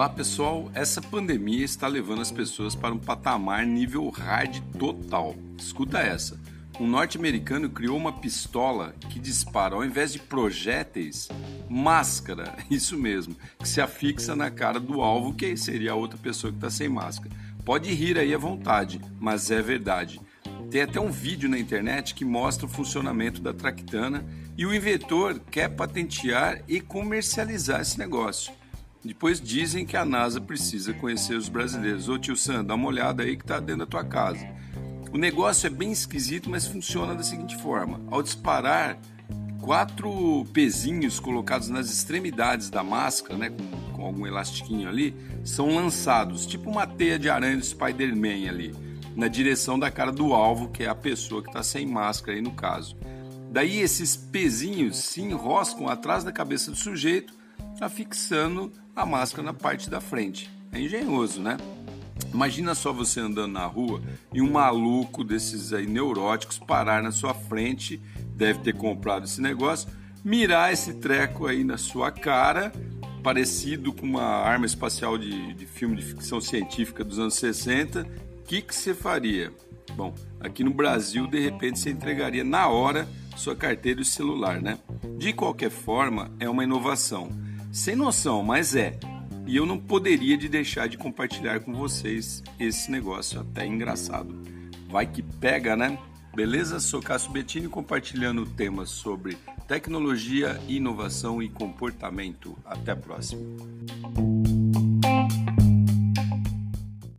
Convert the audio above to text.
Olá pessoal, essa pandemia está levando as pessoas para um patamar nível hard total. Escuta essa. Um norte-americano criou uma pistola que dispara, ao invés de projéteis, máscara, isso mesmo, que se afixa na cara do alvo, que seria a outra pessoa que está sem máscara. Pode rir aí à vontade, mas é verdade. Tem até um vídeo na internet que mostra o funcionamento da Tractana e o inventor quer patentear e comercializar esse negócio. Depois dizem que a NASA precisa conhecer os brasileiros. Ô tio Sam, dá uma olhada aí que está dentro da tua casa. O negócio é bem esquisito, mas funciona da seguinte forma: ao disparar, quatro pezinhos colocados nas extremidades da máscara, né, com, com algum elastiquinho ali, são lançados, tipo uma teia de aranha do Spider-Man ali, na direção da cara do alvo, que é a pessoa que está sem máscara aí no caso. Daí esses pezinhos se enroscam atrás da cabeça do sujeito afixando a máscara na parte da frente. É engenhoso, né? Imagina só você andando na rua e um maluco desses aí neuróticos parar na sua frente, deve ter comprado esse negócio, mirar esse treco aí na sua cara, parecido com uma arma espacial de, de filme de ficção científica dos anos 60. O que, que você faria? Bom, aqui no Brasil, de repente, você entregaria na hora sua carteira e celular, né? De qualquer forma, é uma inovação sem noção, mas é. E eu não poderia de deixar de compartilhar com vocês esse negócio até engraçado. Vai que pega, né? Beleza? Sou Cássio Bettini compartilhando temas sobre tecnologia, inovação e comportamento. Até a próxima.